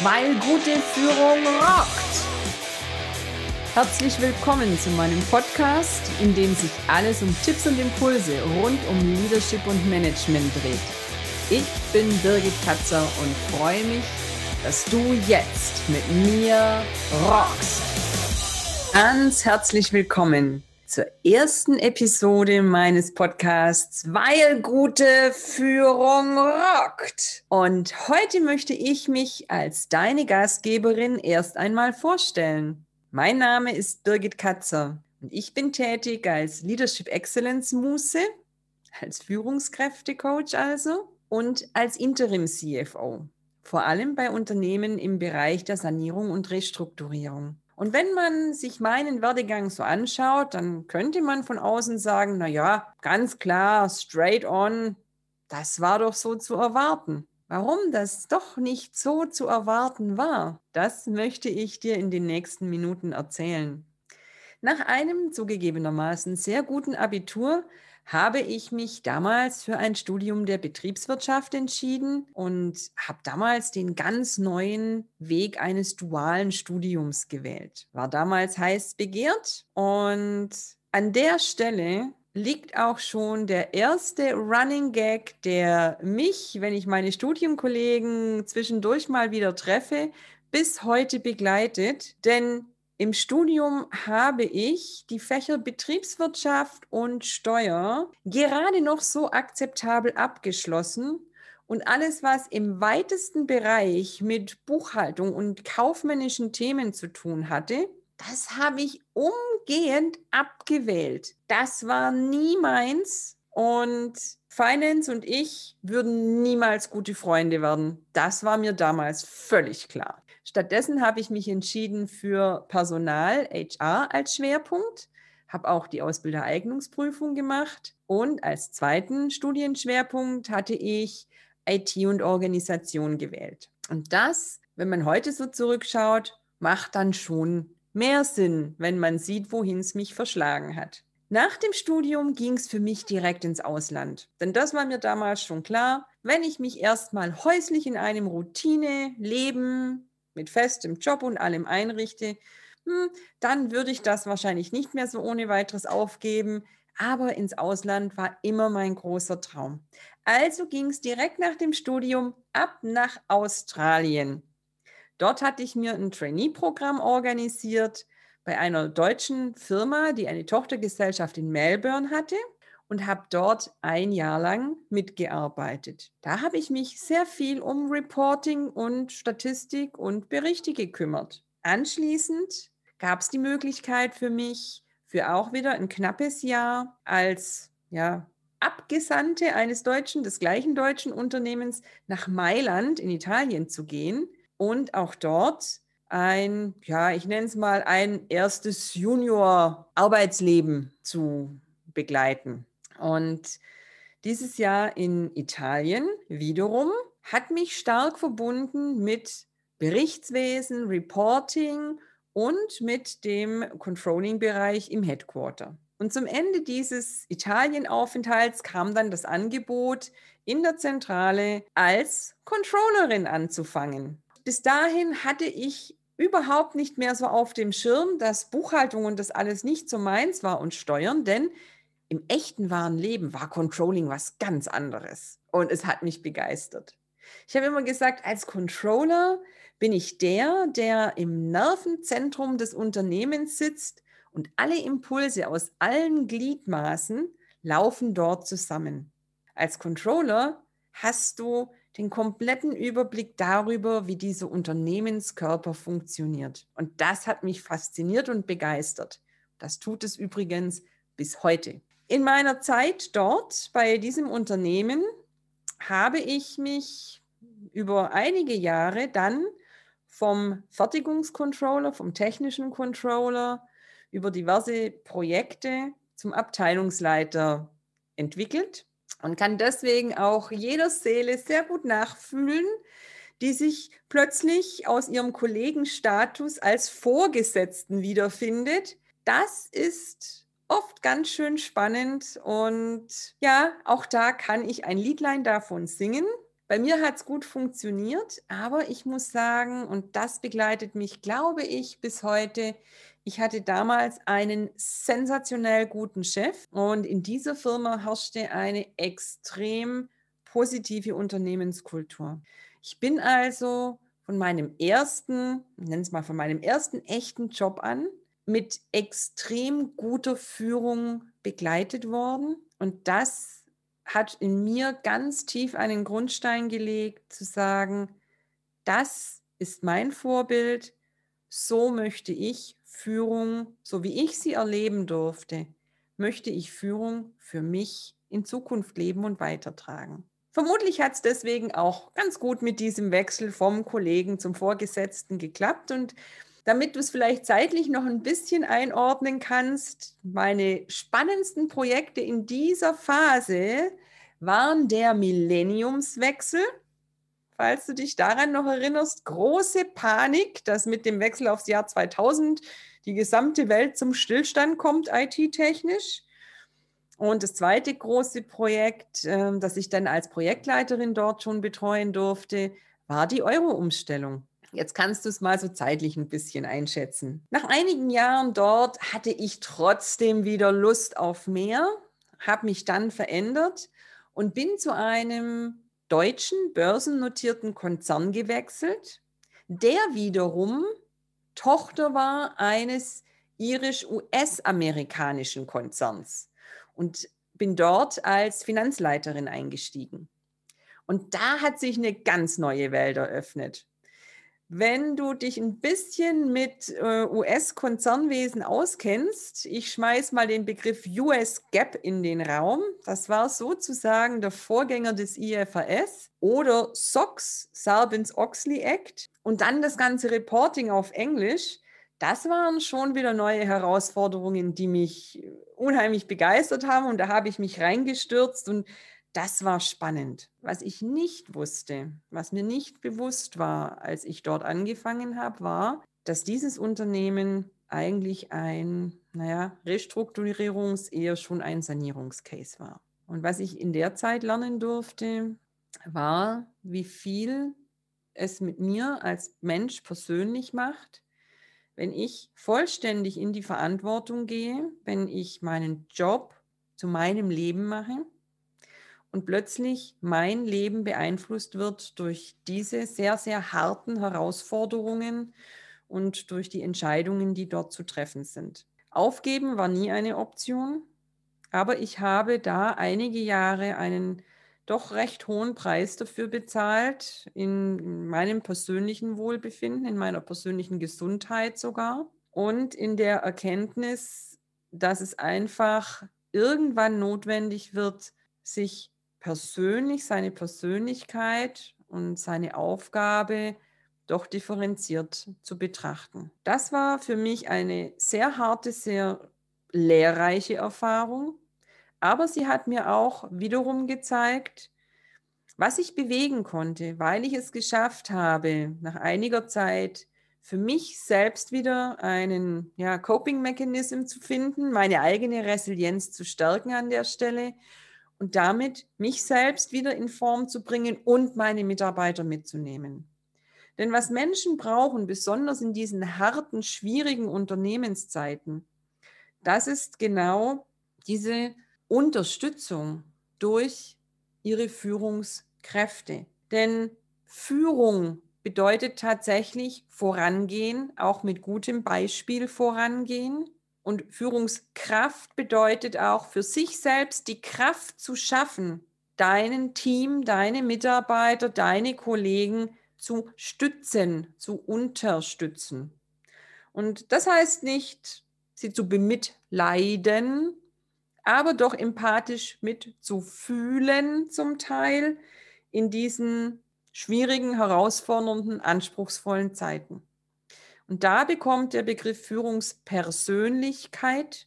weil gute Führung rockt. Herzlich willkommen zu meinem Podcast, in dem sich alles um Tipps und Impulse rund um Leadership und Management dreht. Ich bin Birgit Katzer und freue mich, dass du jetzt mit mir rockst. Ganz herzlich willkommen zur ersten Episode meines Podcasts, weil gute Führung rockt. Und heute möchte ich mich als deine Gastgeberin erst einmal vorstellen. Mein Name ist Birgit Katzer und ich bin tätig als Leadership Excellence Muse, als Führungskräftecoach also und als Interim CFO, vor allem bei Unternehmen im Bereich der Sanierung und Restrukturierung. Und wenn man sich meinen Werdegang so anschaut, dann könnte man von außen sagen, na ja, ganz klar, straight on, das war doch so zu erwarten. Warum das doch nicht so zu erwarten war, das möchte ich dir in den nächsten Minuten erzählen. Nach einem zugegebenermaßen sehr guten Abitur habe ich mich damals für ein Studium der Betriebswirtschaft entschieden und habe damals den ganz neuen Weg eines dualen Studiums gewählt. War damals heiß begehrt und an der Stelle liegt auch schon der erste Running Gag, der mich, wenn ich meine Studienkollegen zwischendurch mal wieder treffe, bis heute begleitet. Denn im Studium habe ich die Fächer Betriebswirtschaft und Steuer gerade noch so akzeptabel abgeschlossen und alles, was im weitesten Bereich mit Buchhaltung und kaufmännischen Themen zu tun hatte, das habe ich umgehend abgewählt. Das war nie meins und Finance und ich würden niemals gute Freunde werden. Das war mir damals völlig klar. Stattdessen habe ich mich entschieden für Personal, HR als Schwerpunkt, habe auch die Ausbildereignungsprüfung gemacht und als zweiten Studienschwerpunkt hatte ich IT und Organisation gewählt. Und das, wenn man heute so zurückschaut, macht dann schon mehr Sinn, wenn man sieht, wohin es mich verschlagen hat. Nach dem Studium ging es für mich direkt ins Ausland. Denn das war mir damals schon klar, wenn ich mich erstmal häuslich in einem Routine-Leben mit festem Job und allem einrichte, hm, dann würde ich das wahrscheinlich nicht mehr so ohne weiteres aufgeben. Aber ins Ausland war immer mein großer Traum. Also ging es direkt nach dem Studium ab nach Australien. Dort hatte ich mir ein Trainee-Programm organisiert bei einer deutschen Firma, die eine Tochtergesellschaft in Melbourne hatte und habe dort ein Jahr lang mitgearbeitet. Da habe ich mich sehr viel um Reporting und Statistik und Berichte gekümmert. Anschließend gab es die Möglichkeit für mich, für auch wieder ein knappes Jahr als ja, Abgesandte eines deutschen, des gleichen deutschen Unternehmens nach Mailand in Italien zu gehen und auch dort ein, ja, ich nenne es mal ein erstes Junior-Arbeitsleben zu begleiten. Und dieses Jahr in Italien wiederum hat mich stark verbunden mit Berichtswesen, Reporting und mit dem Controlling-Bereich im Headquarter. Und zum Ende dieses Italienaufenthalts kam dann das Angebot, in der Zentrale als Controllerin anzufangen. Bis dahin hatte ich überhaupt nicht mehr so auf dem Schirm, dass Buchhaltung und das alles nicht so meins war und Steuern, denn im echten wahren Leben war Controlling was ganz anderes und es hat mich begeistert. Ich habe immer gesagt, als Controller bin ich der, der im Nervenzentrum des Unternehmens sitzt und alle Impulse aus allen Gliedmaßen laufen dort zusammen. Als Controller hast du den kompletten Überblick darüber, wie dieser Unternehmenskörper funktioniert. Und das hat mich fasziniert und begeistert. Das tut es übrigens bis heute. In meiner Zeit dort bei diesem Unternehmen habe ich mich über einige Jahre dann vom Fertigungscontroller, vom technischen Controller über diverse Projekte zum Abteilungsleiter entwickelt und kann deswegen auch jeder Seele sehr gut nachfühlen, die sich plötzlich aus ihrem Kollegenstatus als Vorgesetzten wiederfindet. Das ist oft ganz schön spannend und ja, auch da kann ich ein Liedlein davon singen. Bei mir hat es gut funktioniert, aber ich muss sagen, und das begleitet mich, glaube ich, bis heute, ich hatte damals einen sensationell guten Chef und in dieser Firma herrschte eine extrem positive Unternehmenskultur. Ich bin also von meinem ersten, nennen es mal von meinem ersten echten Job an, mit extrem guter Führung begleitet worden. Und das hat in mir ganz tief einen Grundstein gelegt, zu sagen, das ist mein Vorbild, so möchte ich Führung, so wie ich sie erleben durfte, möchte ich Führung für mich in Zukunft leben und weitertragen. Vermutlich hat es deswegen auch ganz gut mit diesem Wechsel vom Kollegen zum Vorgesetzten geklappt. Und damit du es vielleicht zeitlich noch ein bisschen einordnen kannst, meine spannendsten Projekte in dieser Phase waren der Millenniumswechsel falls du dich daran noch erinnerst, große Panik, dass mit dem Wechsel aufs Jahr 2000 die gesamte Welt zum Stillstand kommt, IT-technisch. Und das zweite große Projekt, ähm, das ich dann als Projektleiterin dort schon betreuen durfte, war die Euro-Umstellung. Jetzt kannst du es mal so zeitlich ein bisschen einschätzen. Nach einigen Jahren dort hatte ich trotzdem wieder Lust auf mehr, habe mich dann verändert und bin zu einem deutschen börsennotierten Konzern gewechselt, der wiederum Tochter war eines irisch-US-amerikanischen Konzerns und bin dort als Finanzleiterin eingestiegen. Und da hat sich eine ganz neue Welt eröffnet. Wenn du dich ein bisschen mit äh, US-Konzernwesen auskennst, ich schmeiß mal den Begriff US Gap in den Raum. Das war sozusagen der Vorgänger des IFRS oder SOX, Sarbanes-Oxley Act. Und dann das ganze Reporting auf Englisch. Das waren schon wieder neue Herausforderungen, die mich unheimlich begeistert haben. Und da habe ich mich reingestürzt und das war spannend. Was ich nicht wusste, was mir nicht bewusst war, als ich dort angefangen habe, war, dass dieses Unternehmen eigentlich ein, naja, Restrukturierungs-, eher schon ein Sanierungscase war. Und was ich in der Zeit lernen durfte, war, wie viel es mit mir als Mensch persönlich macht, wenn ich vollständig in die Verantwortung gehe, wenn ich meinen Job zu meinem Leben mache und plötzlich mein Leben beeinflusst wird durch diese sehr, sehr harten Herausforderungen und durch die Entscheidungen, die dort zu treffen sind. Aufgeben war nie eine Option, aber ich habe da einige Jahre einen doch recht hohen Preis dafür bezahlt, in meinem persönlichen Wohlbefinden, in meiner persönlichen Gesundheit sogar und in der Erkenntnis, dass es einfach irgendwann notwendig wird, sich persönlich, seine Persönlichkeit und seine Aufgabe doch differenziert zu betrachten. Das war für mich eine sehr harte, sehr lehrreiche Erfahrung, aber sie hat mir auch wiederum gezeigt, was ich bewegen konnte, weil ich es geschafft habe, nach einiger Zeit für mich selbst wieder einen ja, Coping-Mechanism zu finden, meine eigene Resilienz zu stärken an der Stelle und damit mich selbst wieder in Form zu bringen und meine Mitarbeiter mitzunehmen. Denn was Menschen brauchen, besonders in diesen harten, schwierigen Unternehmenszeiten, das ist genau diese Unterstützung durch ihre Führungskräfte. Denn Führung bedeutet tatsächlich vorangehen, auch mit gutem Beispiel vorangehen und Führungskraft bedeutet auch für sich selbst die Kraft zu schaffen, deinen Team, deine Mitarbeiter, deine Kollegen zu stützen, zu unterstützen. Und das heißt nicht, sie zu bemitleiden, aber doch empathisch mitzufühlen zum Teil in diesen schwierigen, herausfordernden, anspruchsvollen Zeiten. Und da bekommt der Begriff Führungspersönlichkeit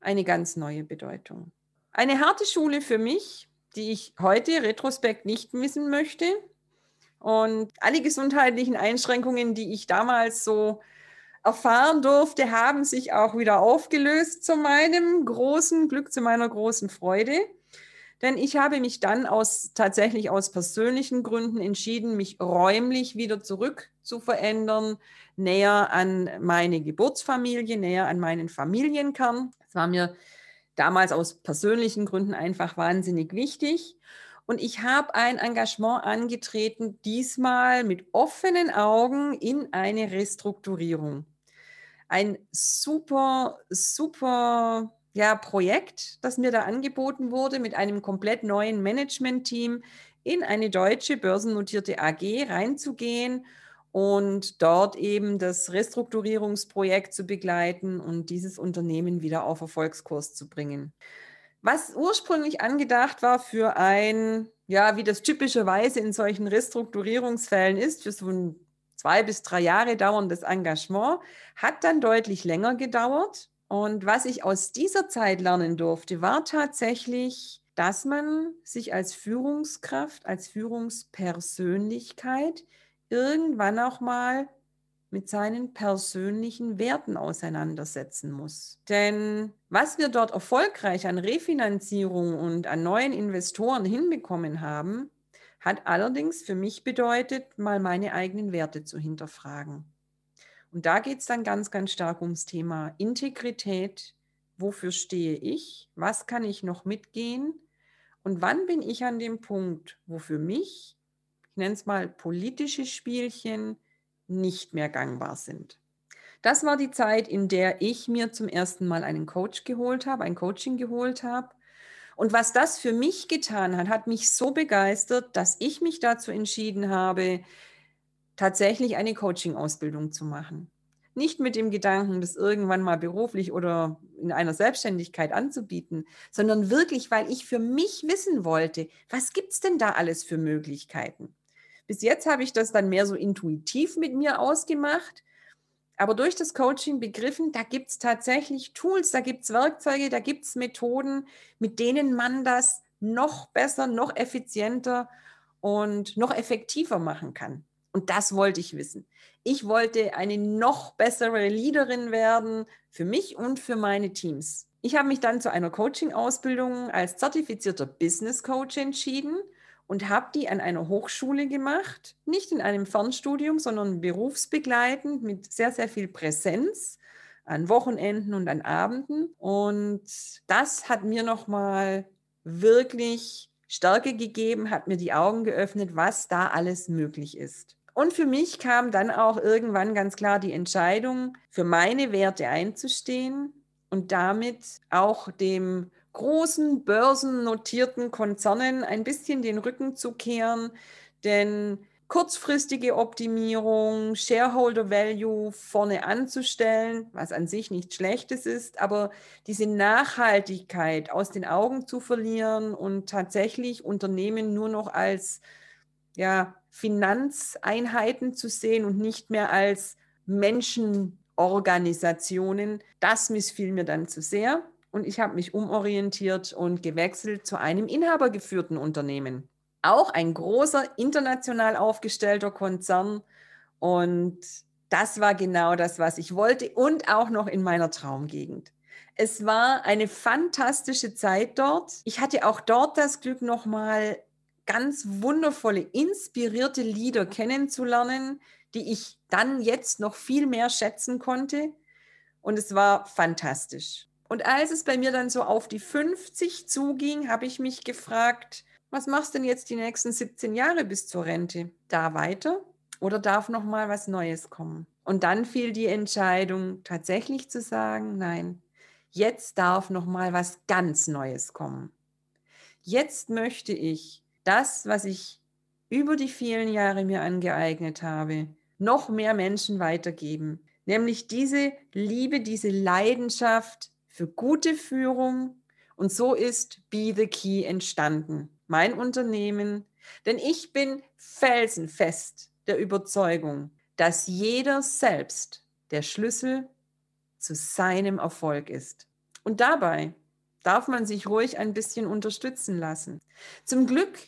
eine ganz neue Bedeutung. Eine harte Schule für mich, die ich heute retrospekt nicht missen möchte. Und alle gesundheitlichen Einschränkungen, die ich damals so erfahren durfte, haben sich auch wieder aufgelöst zu meinem großen Glück, zu meiner großen Freude. Denn ich habe mich dann aus tatsächlich aus persönlichen Gründen entschieden, mich räumlich wieder zurück zu verändern, näher an meine Geburtsfamilie, näher an meinen Familienkern. Das war mir damals aus persönlichen Gründen einfach wahnsinnig wichtig. Und ich habe ein Engagement angetreten, diesmal mit offenen Augen in eine Restrukturierung. Ein super, super ja, Projekt, das mir da angeboten wurde, mit einem komplett neuen Management-Team in eine deutsche börsennotierte AG reinzugehen und dort eben das Restrukturierungsprojekt zu begleiten und dieses Unternehmen wieder auf Erfolgskurs zu bringen. Was ursprünglich angedacht war für ein, ja, wie das typischerweise in solchen Restrukturierungsfällen ist, für so ein zwei bis drei Jahre dauerndes Engagement, hat dann deutlich länger gedauert. Und was ich aus dieser Zeit lernen durfte, war tatsächlich, dass man sich als Führungskraft, als Führungspersönlichkeit irgendwann auch mal mit seinen persönlichen Werten auseinandersetzen muss. Denn was wir dort erfolgreich an Refinanzierung und an neuen Investoren hinbekommen haben, hat allerdings für mich bedeutet, mal meine eigenen Werte zu hinterfragen. Und da geht es dann ganz, ganz stark ums Thema Integrität. Wofür stehe ich? Was kann ich noch mitgehen? Und wann bin ich an dem Punkt, wo für mich, ich nenne es mal politische Spielchen, nicht mehr gangbar sind? Das war die Zeit, in der ich mir zum ersten Mal einen Coach geholt habe, ein Coaching geholt habe. Und was das für mich getan hat, hat mich so begeistert, dass ich mich dazu entschieden habe, tatsächlich eine Coaching-Ausbildung zu machen. Nicht mit dem Gedanken, das irgendwann mal beruflich oder in einer Selbstständigkeit anzubieten, sondern wirklich, weil ich für mich wissen wollte, was gibt es denn da alles für Möglichkeiten? Bis jetzt habe ich das dann mehr so intuitiv mit mir ausgemacht, aber durch das Coaching begriffen, da gibt es tatsächlich Tools, da gibt es Werkzeuge, da gibt es Methoden, mit denen man das noch besser, noch effizienter und noch effektiver machen kann. Und das wollte ich wissen. Ich wollte eine noch bessere Leaderin werden für mich und für meine Teams. Ich habe mich dann zu einer Coaching-Ausbildung als zertifizierter Business Coach entschieden und habe die an einer Hochschule gemacht, nicht in einem Fernstudium, sondern berufsbegleitend mit sehr, sehr viel Präsenz an Wochenenden und an Abenden. Und das hat mir nochmal wirklich Stärke gegeben, hat mir die Augen geöffnet, was da alles möglich ist. Und für mich kam dann auch irgendwann ganz klar die Entscheidung, für meine Werte einzustehen und damit auch dem großen börsennotierten Konzernen ein bisschen den Rücken zu kehren, denn kurzfristige Optimierung, Shareholder Value vorne anzustellen, was an sich nichts Schlechtes ist, aber diese Nachhaltigkeit aus den Augen zu verlieren und tatsächlich Unternehmen nur noch als ja, Finanzeinheiten zu sehen und nicht mehr als Menschenorganisationen, das missfiel mir dann zu sehr. Und ich habe mich umorientiert und gewechselt zu einem inhabergeführten Unternehmen. Auch ein großer international aufgestellter Konzern. Und das war genau das, was ich wollte und auch noch in meiner Traumgegend. Es war eine fantastische Zeit dort. Ich hatte auch dort das Glück, nochmal ganz wundervolle, inspirierte Lieder kennenzulernen, die ich dann jetzt noch viel mehr schätzen konnte. Und es war fantastisch. Und als es bei mir dann so auf die 50 zuging, habe ich mich gefragt, was machst du denn jetzt die nächsten 17 Jahre bis zur Rente? Da weiter oder darf noch mal was Neues kommen? Und dann fiel die Entscheidung tatsächlich zu sagen, nein, jetzt darf noch mal was ganz Neues kommen. Jetzt möchte ich das, was ich über die vielen Jahre mir angeeignet habe, noch mehr Menschen weitergeben. Nämlich diese Liebe, diese Leidenschaft für gute Führung. Und so ist Be the Key entstanden. Mein Unternehmen. Denn ich bin felsenfest der Überzeugung, dass jeder selbst der Schlüssel zu seinem Erfolg ist. Und dabei darf man sich ruhig ein bisschen unterstützen lassen. Zum Glück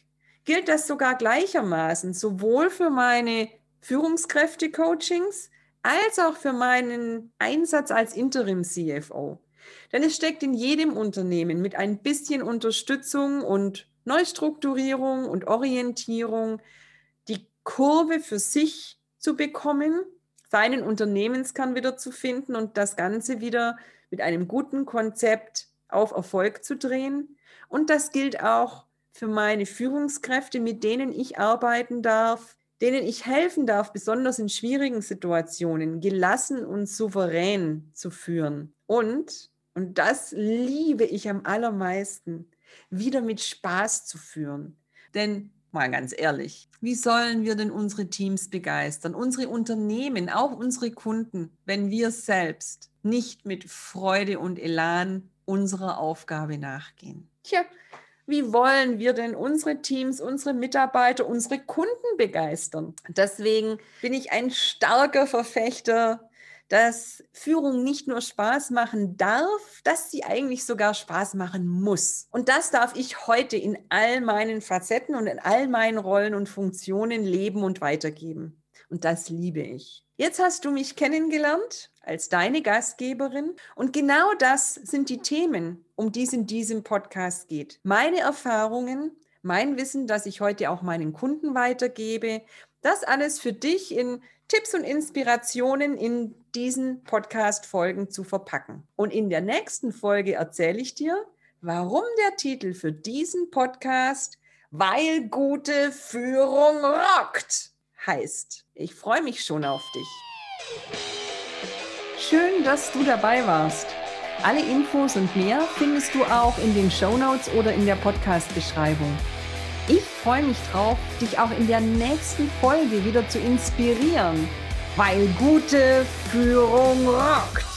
gilt das sogar gleichermaßen, sowohl für meine Führungskräfte-Coachings als auch für meinen Einsatz als Interim-CFO. Denn es steckt in jedem Unternehmen mit ein bisschen Unterstützung und Neustrukturierung und Orientierung die Kurve für sich zu bekommen, seinen Unternehmenskern wieder zu finden und das Ganze wieder mit einem guten Konzept auf Erfolg zu drehen. Und das gilt auch für meine Führungskräfte, mit denen ich arbeiten darf, denen ich helfen darf, besonders in schwierigen Situationen gelassen und souverän zu führen. Und, und das liebe ich am allermeisten, wieder mit Spaß zu führen. Denn mal ganz ehrlich, wie sollen wir denn unsere Teams begeistern, unsere Unternehmen, auch unsere Kunden, wenn wir selbst nicht mit Freude und Elan unserer Aufgabe nachgehen? Tja, wie wollen wir denn unsere Teams, unsere Mitarbeiter, unsere Kunden begeistern? Deswegen bin ich ein starker Verfechter dass Führung nicht nur Spaß machen darf, dass sie eigentlich sogar Spaß machen muss. Und das darf ich heute in all meinen Facetten und in all meinen Rollen und Funktionen leben und weitergeben. Und das liebe ich. Jetzt hast du mich kennengelernt als deine Gastgeberin und genau das sind die Themen, um die es in diesem Podcast geht. Meine Erfahrungen, mein Wissen, das ich heute auch meinen Kunden weitergebe, das alles für dich in Tipps und Inspirationen in diesen Podcast-Folgen zu verpacken. Und in der nächsten Folge erzähle ich dir, warum der Titel für diesen Podcast Weil gute Führung rockt heißt. Ich freue mich schon auf dich. Schön, dass du dabei warst. Alle Infos und mehr findest du auch in den Show Notes oder in der Podcast-Beschreibung. Ich freue mich drauf, dich auch in der nächsten Folge wieder zu inspirieren, weil gute Führung rockt.